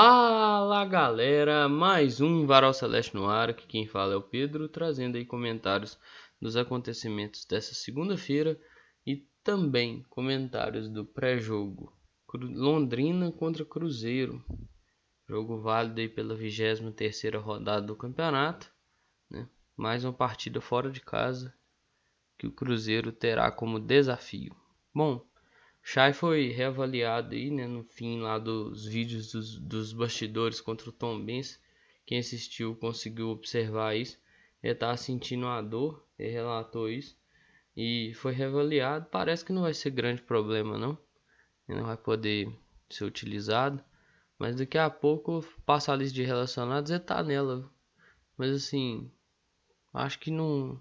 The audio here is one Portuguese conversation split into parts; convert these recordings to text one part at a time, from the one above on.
Fala galera, mais um Varal Celeste no ar, aqui quem fala é o Pedro, trazendo aí comentários dos acontecimentos dessa segunda-feira e também comentários do pré-jogo Londrina contra Cruzeiro, jogo válido aí pela 23ª rodada do campeonato, né? mais uma partida fora de casa que o Cruzeiro terá como desafio. Bom, Shai foi reavaliado aí, né, no fim lá dos vídeos dos, dos bastidores contra o Tom Benz. Quem assistiu conseguiu observar isso. Ele estava sentindo uma dor, ele relatou isso. E foi reavaliado. Parece que não vai ser grande problema, não. Ele não vai poder ser utilizado. Mas daqui a pouco passa a lista de relacionados e tá nela. Mas assim, acho que não.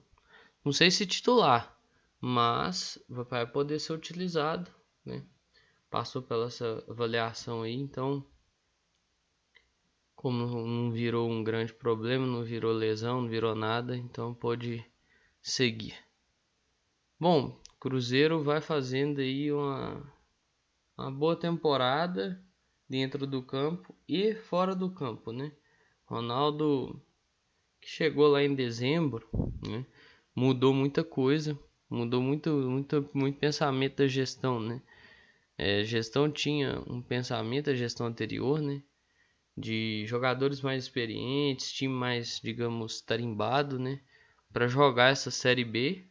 Não sei se titular. Mas vai poder ser utilizado né? Passou pela essa avaliação aí, então como não virou um grande problema, não virou lesão, não virou nada, então pode seguir. Bom, Cruzeiro vai fazendo aí uma, uma boa temporada dentro do campo e fora do campo, né? Ronaldo que chegou lá em dezembro, né? Mudou muita coisa, mudou muito, muito, muito pensamento da gestão, né? É, gestão tinha um pensamento, a gestão anterior, né? De jogadores mais experientes, time mais, digamos, tarimbado, né? Para jogar essa Série B,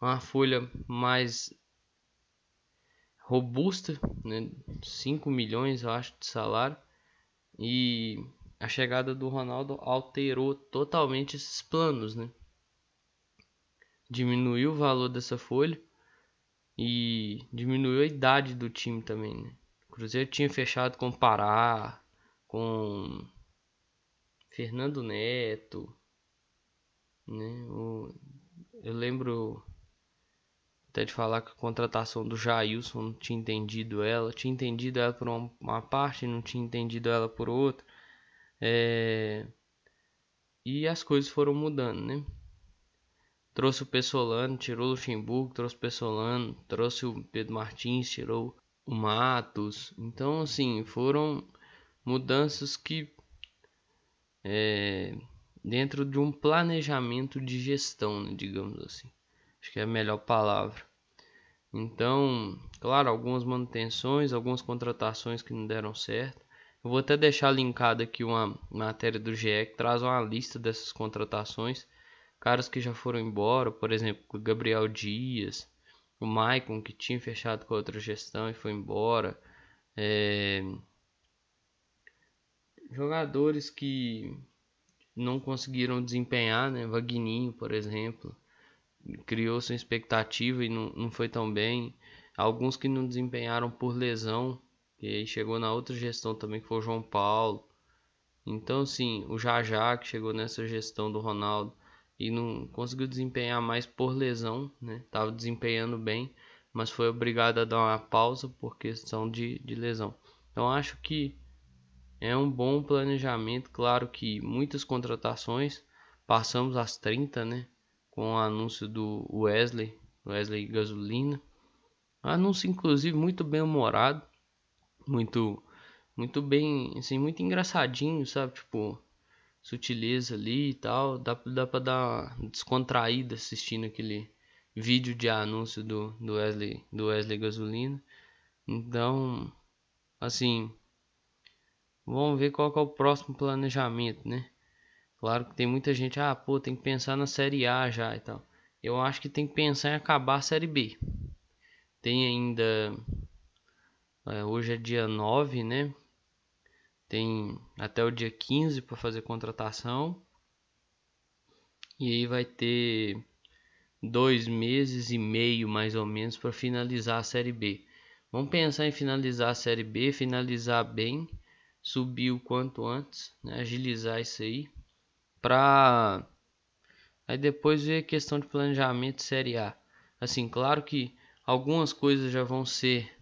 uma folha mais robusta, né? 5 milhões, eu acho, de salário. E a chegada do Ronaldo alterou totalmente esses planos, né? Diminuiu o valor dessa folha e diminuiu a idade do time também, né? O Cruzeiro tinha fechado com Pará, com Fernando Neto, né? O, eu lembro até de falar que a contratação do Jailson não tinha entendido ela, tinha entendido ela por uma, uma parte, não tinha entendido ela por outra. É... E as coisas foram mudando, né? Trouxe o Pessolano, tirou o Luxemburgo, trouxe o Pessolano, trouxe o Pedro Martins, tirou o Matos. Então, assim, foram mudanças que é, dentro de um planejamento de gestão, né, digamos assim. Acho que é a melhor palavra. Então, claro, algumas manutenções, algumas contratações que não deram certo. Eu vou até deixar linkado aqui uma matéria do GE que traz uma lista dessas contratações caras que já foram embora, por exemplo, o Gabriel Dias, o Maicon que tinha fechado com outra gestão e foi embora. É... Jogadores que não conseguiram desempenhar, né? Vagninho, por exemplo, criou sua expectativa e não, não foi tão bem. Alguns que não desempenharam por lesão, e aí chegou na outra gestão também, que foi o João Paulo. Então, sim, o Jajá, que chegou nessa gestão do Ronaldo, e não conseguiu desempenhar mais por lesão, né? Tava desempenhando bem, mas foi obrigado a dar uma pausa por questão de, de lesão. Então acho que é um bom planejamento, claro que muitas contratações, passamos as 30, né? Com o anúncio do Wesley, Wesley Gasolina. Anúncio inclusive muito bem humorado, muito muito bem, assim, muito engraçadinho, sabe? Tipo, sutileza ali e tal. Dá, dá pra dar uma descontraída assistindo aquele vídeo de anúncio do, do, Wesley, do Wesley Gasolina. Então, assim, vamos ver qual é o próximo planejamento, né? Claro que tem muita gente, ah, pô, tem que pensar na Série A já e tal. Eu acho que tem que pensar em acabar a Série B. Tem ainda. É, hoje é dia 9, né? Tem até o dia 15 para fazer contratação. E aí vai ter dois meses e meio mais ou menos para finalizar a Série B. Vamos pensar em finalizar a Série B, finalizar bem, subir o quanto antes, né? agilizar isso aí, para aí depois ver a questão de planejamento Série A. Assim, claro que algumas coisas já vão ser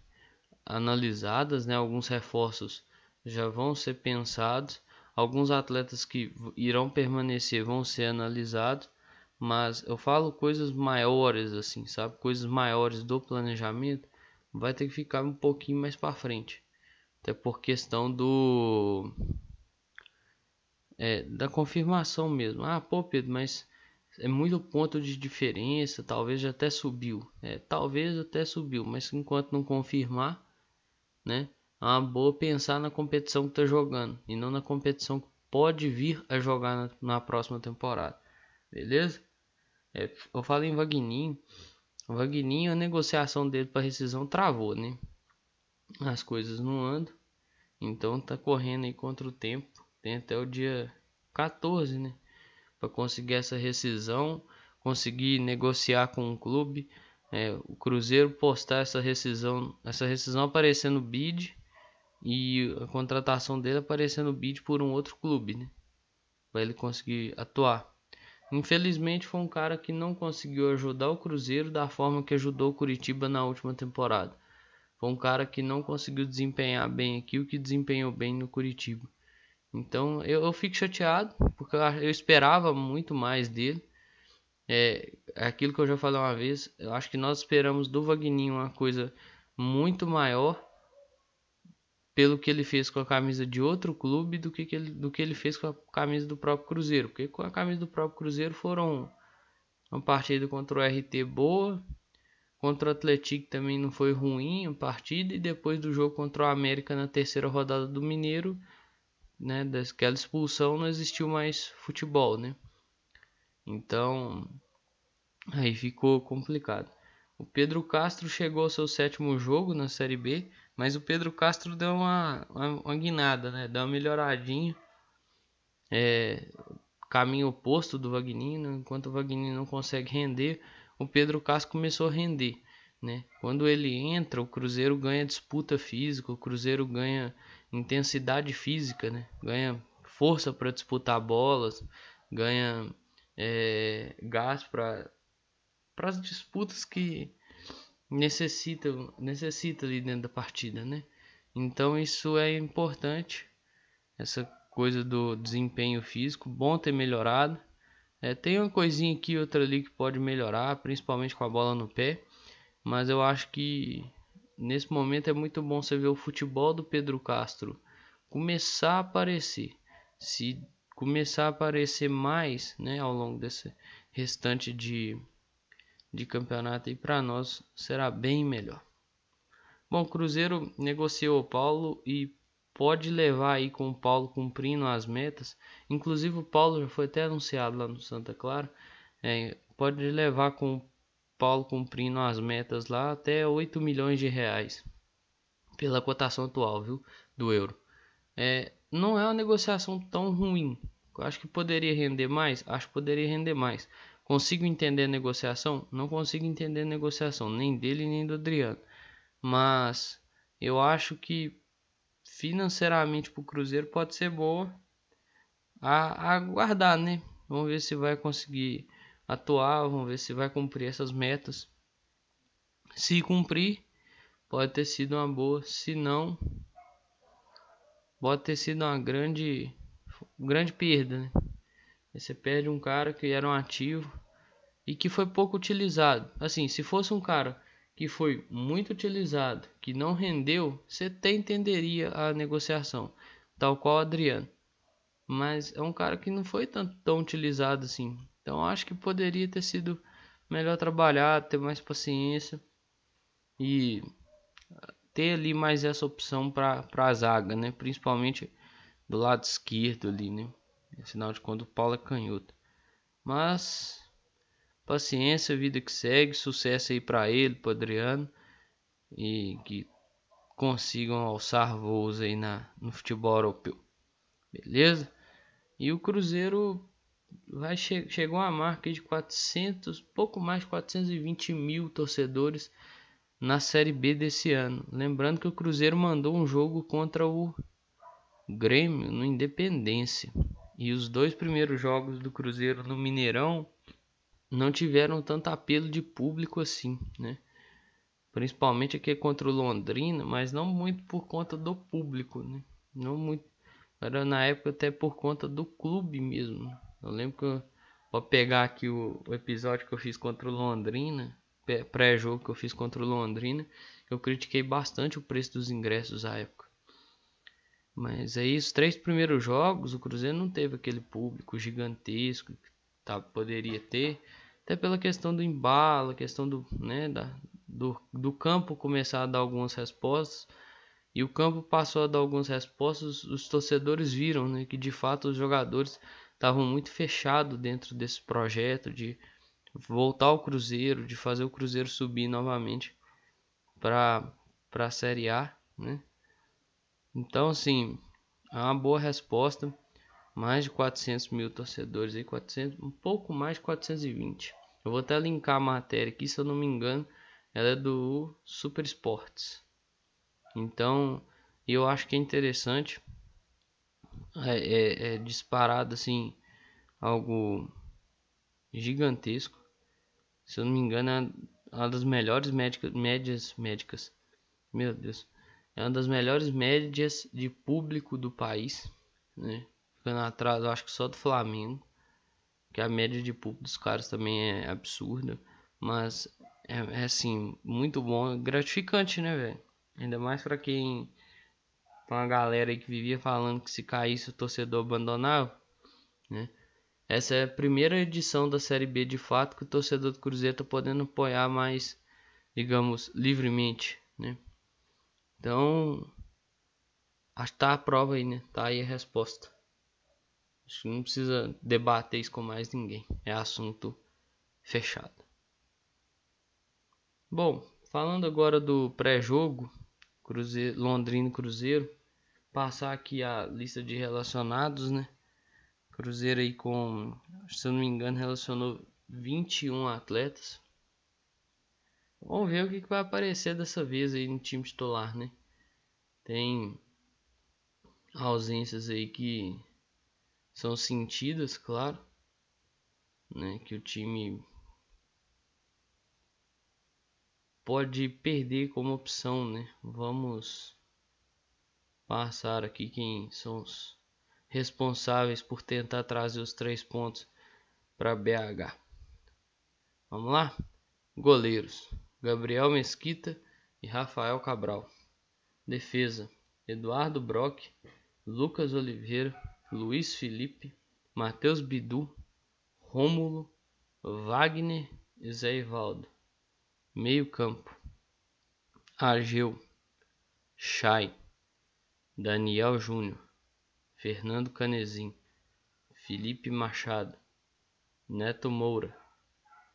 analisadas, né? Alguns reforços já vão ser pensados. Alguns atletas que irão permanecer vão ser analisados, mas eu falo coisas maiores assim, sabe? Coisas maiores do planejamento vai ter que ficar um pouquinho mais para frente. até por questão do é, da confirmação mesmo. Ah, pô, Pedro, mas é muito ponto de diferença, talvez já até subiu. É, talvez até subiu, mas enquanto não confirmar, né? É uma boa pensar na competição que está jogando e não na competição que pode vir a jogar na, na próxima temporada. Beleza? É, eu falo em Vagninho. O Vagninho, a negociação dele para rescisão travou, né? As coisas não andam. Então tá correndo aí contra o tempo. Tem até o dia 14, né? Para conseguir essa rescisão, conseguir negociar com o clube. É, o Cruzeiro postar essa rescisão, essa rescisão aparecendo no bid e a contratação dele aparecendo no bid por um outro clube, né? Para ele conseguir atuar. Infelizmente foi um cara que não conseguiu ajudar o Cruzeiro da forma que ajudou o Curitiba na última temporada. Foi um cara que não conseguiu desempenhar bem aqui o que desempenhou bem no Curitiba. Então eu, eu fico chateado, porque eu, esperava muito mais dele. É, é, aquilo que eu já falei uma vez, eu acho que nós esperamos do Vagninho uma coisa muito maior pelo que ele fez com a camisa de outro clube do que, que ele, do que ele fez com a camisa do próprio Cruzeiro. Porque com a camisa do próprio Cruzeiro foram uma partida contra o RT boa, contra o Atlético também não foi ruim a partida, e depois do jogo contra o América na terceira rodada do Mineiro né, daquela expulsão não existiu mais futebol, né? Então, aí ficou complicado. O Pedro Castro chegou ao seu sétimo jogo na Série B, mas o Pedro Castro deu uma, uma, uma guinada, né? Deu uma melhoradinha. É, caminho oposto do Vagninho, enquanto o Vagninho não consegue render, o Pedro Castro começou a render. Né? Quando ele entra, o Cruzeiro ganha disputa física, o Cruzeiro ganha intensidade física, né? ganha força para disputar bolas, ganha é, gás para as disputas que necessita, necessita ali dentro da partida. Né? Então isso é importante, essa coisa do desempenho físico, bom ter melhorado. É, tem uma coisinha aqui outra ali que pode melhorar, principalmente com a bola no pé. Mas eu acho que nesse momento é muito bom você ver o futebol do Pedro Castro começar a aparecer. Se começar a aparecer mais né, ao longo desse restante de, de campeonato, e para nós será bem melhor. Bom, Cruzeiro negociou o Paulo e pode levar aí com o Paulo cumprindo as metas. Inclusive o Paulo já foi até anunciado lá no Santa Clara. É, pode levar com o Paulo cumprindo as metas lá até 8 milhões de reais pela cotação atual, viu, do euro. É, não é uma negociação tão ruim. Eu acho que poderia render mais, acho que poderia render mais. Consigo entender a negociação? Não consigo entender a negociação, nem dele nem do Adriano. Mas eu acho que financeiramente para o Cruzeiro pode ser boa a, aguardar, né? Vamos ver se vai conseguir atuar, vamos ver se vai cumprir essas metas. Se cumprir, pode ter sido uma boa, se não, pode ter sido uma grande, grande perda, né? Você perde um cara que era um ativo e que foi pouco utilizado. Assim, se fosse um cara que foi muito utilizado, que não rendeu, você até entenderia a negociação, tal qual Adriano. Mas é um cara que não foi tão, tão utilizado assim. Então acho que poderia ter sido melhor trabalhar, ter mais paciência e ter ali mais essa opção para a zaga, né? Principalmente do lado esquerdo ali, né? Afinal de contas o Paulo é canhoto. Mas paciência, vida que segue, sucesso aí para ele, para Adriano e que consigam alçar voos aí na, no futebol europeu. Beleza? E o Cruzeiro vai che chegou a marca de 400, pouco mais de 420 mil torcedores na Série B desse ano. Lembrando que o Cruzeiro mandou um jogo contra o Grêmio no Independência. E os dois primeiros jogos do Cruzeiro no Mineirão não tiveram tanto apelo de público assim, né? Principalmente aqui contra o Londrina, mas não muito por conta do público, né? Não muito, era na época até por conta do clube mesmo. Eu lembro que eu vou pegar aqui o, o episódio que eu fiz contra o Londrina, pré-jogo que eu fiz contra o Londrina, eu critiquei bastante o preço dos ingressos à época. Mas aí os três primeiros jogos o Cruzeiro não teve aquele público gigantesco que tá, poderia ter, até pela questão do embalo, questão do, né, da, do, do campo começar a dar algumas respostas. E o campo passou a dar algumas respostas, os torcedores viram né, que de fato os jogadores estavam muito fechados dentro desse projeto de voltar ao Cruzeiro, de fazer o Cruzeiro subir novamente para a Série A. Né? Então, assim, é uma boa resposta. Mais de 400 mil torcedores aí, 400, um pouco mais de 420. Eu vou até linkar a matéria aqui, se eu não me engano, ela é do Super Sports. Então, eu acho que é interessante, é, é, é disparado assim, algo gigantesco. Se eu não me engano, é uma das melhores médicas, médias médicas. Meu Deus. É uma das melhores médias de público do país, né? Ficando atrás, eu acho que só do Flamengo. Que a média de público dos caras também é absurda. Mas é, é assim, muito bom. Gratificante, né, velho? Ainda mais para quem. Pra uma galera aí que vivia falando que se caísse o torcedor abandonava, né? Essa é a primeira edição da Série B de fato que o torcedor do Cruzeiro tá podendo apoiar mais, digamos, livremente, né? Então, acho que tá a prova aí, né? Tá aí a resposta. Acho que não precisa debater isso com mais ninguém. É assunto fechado. Bom, falando agora do pré-jogo, Cruzeiro, Londrina Cruzeiro, passar aqui a lista de relacionados, né? Cruzeiro aí com, se eu não me engano, relacionou 21 atletas. Vamos ver o que, que vai aparecer dessa vez aí no time titular, né? Tem ausências aí que são sentidas, claro, né? Que o time pode perder como opção, né? Vamos passar aqui quem são os responsáveis por tentar trazer os três pontos para BH. Vamos lá? Goleiros. Gabriel Mesquita e Rafael Cabral. Defesa: Eduardo Brock, Lucas Oliveira, Luiz Felipe, Matheus Bidu, Rômulo, Wagner e Zé Ivaldo. Meio campo: Argeu, Chay, Daniel Júnior, Fernando Canezin, Felipe Machado, Neto Moura,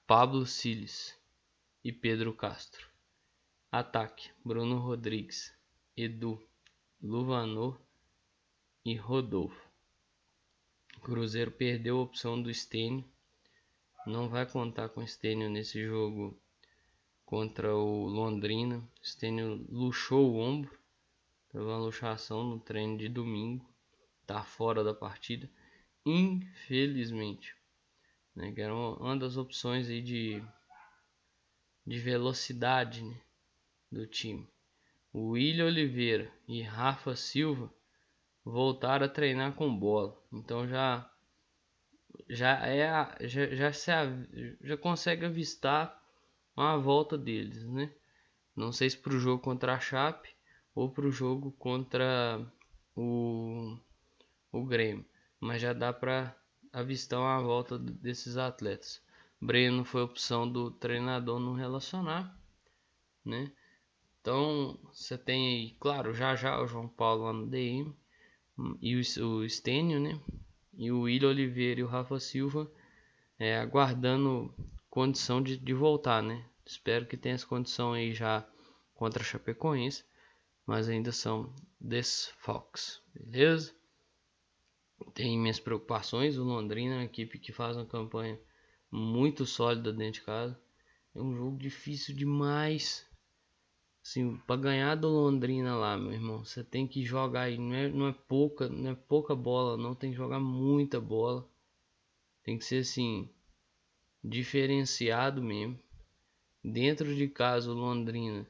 Pablo Siles e Pedro Castro. Ataque: Bruno Rodrigues, Edu, Luvanor e Rodolfo. Cruzeiro perdeu a opção do Stênio. Não vai contar com Stênio nesse jogo contra o Londrina. Stênio luxou o ombro. Teve uma luxação no treino de domingo. Tá fora da partida. Infelizmente. Né, que era uma das opções aí de de velocidade né, do time. O William Oliveira e Rafa Silva voltaram a treinar com bola. Então já já é já, já se já consegue avistar uma volta deles, né? Não sei se para o jogo contra a Chape ou para o jogo contra o o Grêmio, mas já dá para avistar uma volta desses atletas. Breno foi opção do treinador não relacionar, né? Então você tem aí, claro, já já o João Paulo lá no DM e o, o Stênio, né? E o William Oliveira e o Rafa Silva é, aguardando condição de, de voltar, né? Espero que tenha essa condição aí já contra a Chapecoense, mas ainda são desfalques, beleza? Tem minhas preocupações, o Londrina é uma equipe que faz uma campanha muito sólida dentro de casa. É um jogo difícil demais. Assim, para ganhar do Londrina lá, meu irmão, você tem que jogar aí, não é, não é pouca, não é pouca bola, não tem que jogar muita bola. Tem que ser assim diferenciado mesmo. Dentro de casa, o Londrina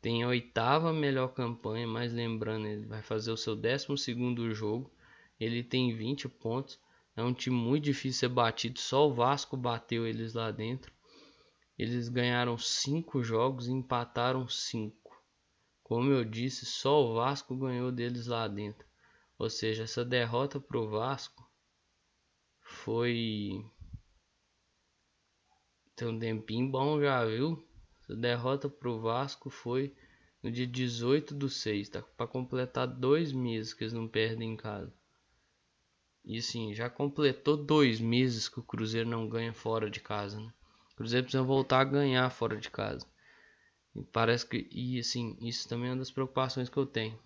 tem a oitava melhor campanha, mas lembrando, ele vai fazer o seu décimo segundo jogo. Ele tem 20 pontos. É um time muito difícil ser batido. Só o Vasco bateu eles lá dentro. Eles ganharam cinco jogos e empataram cinco. Como eu disse, só o Vasco ganhou deles lá dentro. Ou seja, essa derrota pro Vasco foi tem um tempinho bom já, viu? Essa derrota pro Vasco foi no dia 18 do 6, tá? Para completar dois meses que eles não perdem em casa. E assim, já completou dois meses que o Cruzeiro não ganha fora de casa, né? O Cruzeiro precisa voltar a ganhar fora de casa. E parece que, e assim, isso também é uma das preocupações que eu tenho.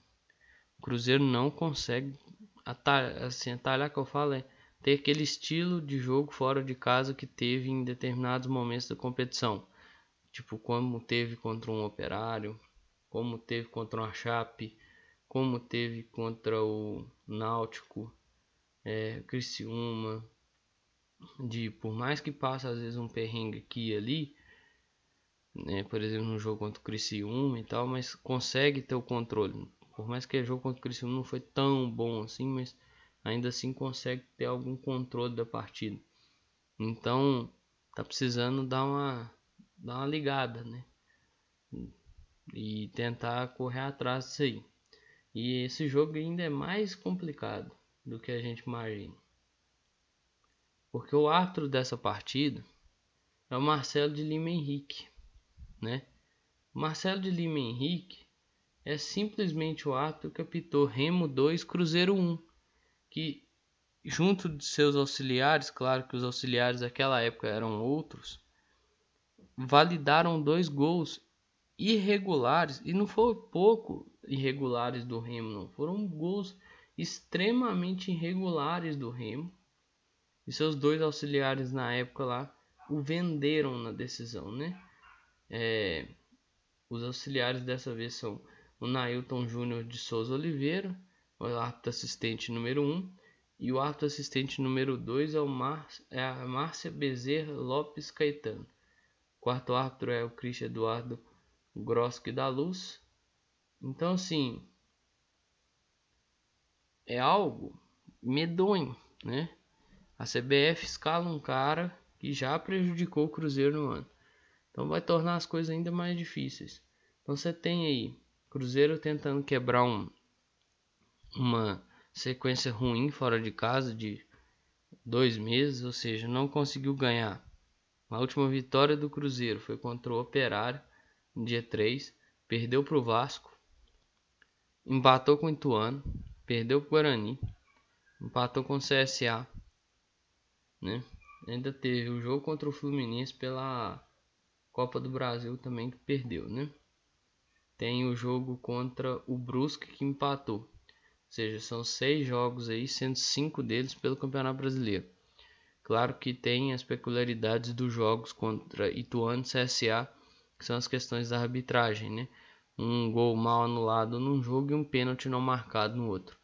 O Cruzeiro não consegue atalhar, assim, atalhar que eu falo é ter aquele estilo de jogo fora de casa que teve em determinados momentos da competição. Tipo, como teve contra um operário, como teve contra o Chape, como teve contra o Náutico, é, Criciúma, de por mais que passe às vezes um perrengue aqui e ali, né, por exemplo no jogo contra o Criciúma e tal, mas consegue ter o controle. Por mais que o jogo contra o Criciúma não foi tão bom assim, mas ainda assim consegue ter algum controle da partida. Então, tá precisando dar uma dar uma ligada, né? e tentar correr atrás disso aí. E esse jogo ainda é mais complicado do que a gente imagina. Porque o árbitro dessa partida é o Marcelo de Lima Henrique, né? Marcelo de Lima Henrique é simplesmente o árbitro que apitou Remo 2 Cruzeiro 1, que junto de seus auxiliares, claro que os auxiliares daquela época eram outros, validaram dois gols irregulares, e não foi pouco irregulares do Remo, não. Foram gols extremamente irregulares do Remo. E seus dois auxiliares na época lá o venderam na decisão, né? É, os auxiliares dessa vez são o Nailton Júnior de Souza Oliveira, o árbitro assistente número 1, um, e o árbitro assistente número 2 é, o Mar é a Márcia Bezerra Lopes Caetano. O quarto árbitro é o Cristian Eduardo Groski da Luz. Então, assim, é algo medonho, né? A CBF escala um cara que já prejudicou o Cruzeiro no ano. Então vai tornar as coisas ainda mais difíceis. Então você tem aí Cruzeiro tentando quebrar um, uma sequência ruim fora de casa de dois meses, ou seja, não conseguiu ganhar. A última vitória do Cruzeiro foi contra o Operário dia 3, perdeu para o Vasco, empatou com o Ituano, perdeu para o Guarani, empatou com o CSA, né? Ainda teve o jogo contra o Fluminense pela Copa do Brasil também que perdeu, né? Tem o jogo contra o Brusque que empatou. Ou seja, são seis jogos aí, sendo cinco deles pelo Campeonato Brasileiro. Claro que tem as peculiaridades dos jogos contra Ituano e CSA, que são as questões da arbitragem, né? Um gol mal anulado num jogo e um pênalti não marcado no outro.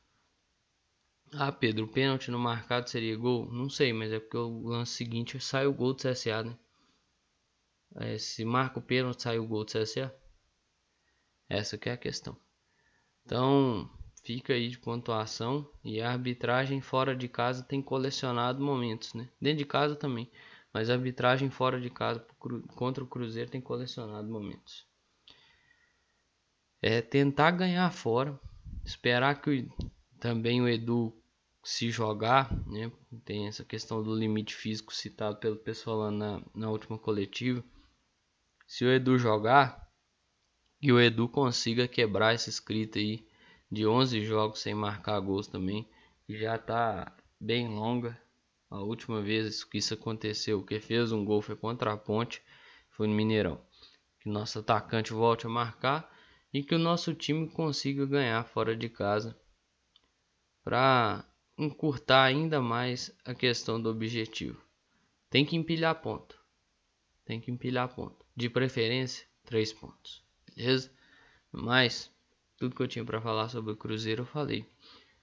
Ah, Pedro, pênalti não marcado seria gol? Não sei, mas é porque o lance seguinte sai o gol do CSA, né? É, se marca o pênalti, sai o gol do CSA? Essa que é a questão. Então, fica aí de pontuação e a arbitragem fora de casa tem colecionado momentos, né? Dentro de casa também. Mas a arbitragem fora de casa contra o Cruzeiro tem colecionado momentos. É tentar ganhar fora, esperar que também o Edu se jogar, né? Tem essa questão do limite físico citado pelo pessoal lá na, na última coletiva. Se o Edu jogar e o Edu consiga quebrar essa escrita aí de 11 jogos sem marcar gols também, já tá bem longa, a última vez que isso aconteceu, que fez um gol foi contra a Ponte, foi no Mineirão. Que nosso atacante volte a marcar e que o nosso time consiga ganhar fora de casa para encurtar ainda mais a questão do objetivo. Tem que empilhar ponto. Tem que empilhar ponto. De preferência, três pontos. Beleza? Mas tudo que eu tinha para falar sobre o Cruzeiro eu falei.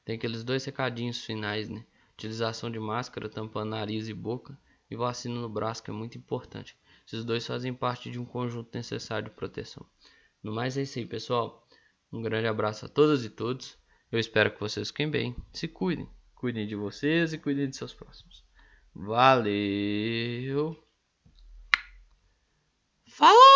Tem aqueles dois recadinhos finais, né? utilização de máscara tampando nariz e boca e vacina no braço, que é muito importante. Esses dois fazem parte de um conjunto necessário de proteção. No mais é isso aí, pessoal. Um grande abraço a todas e todos. Eu espero que vocês fiquem bem. Se cuidem. Cuidem de vocês e cuidem de seus próximos. Valeu! Falou!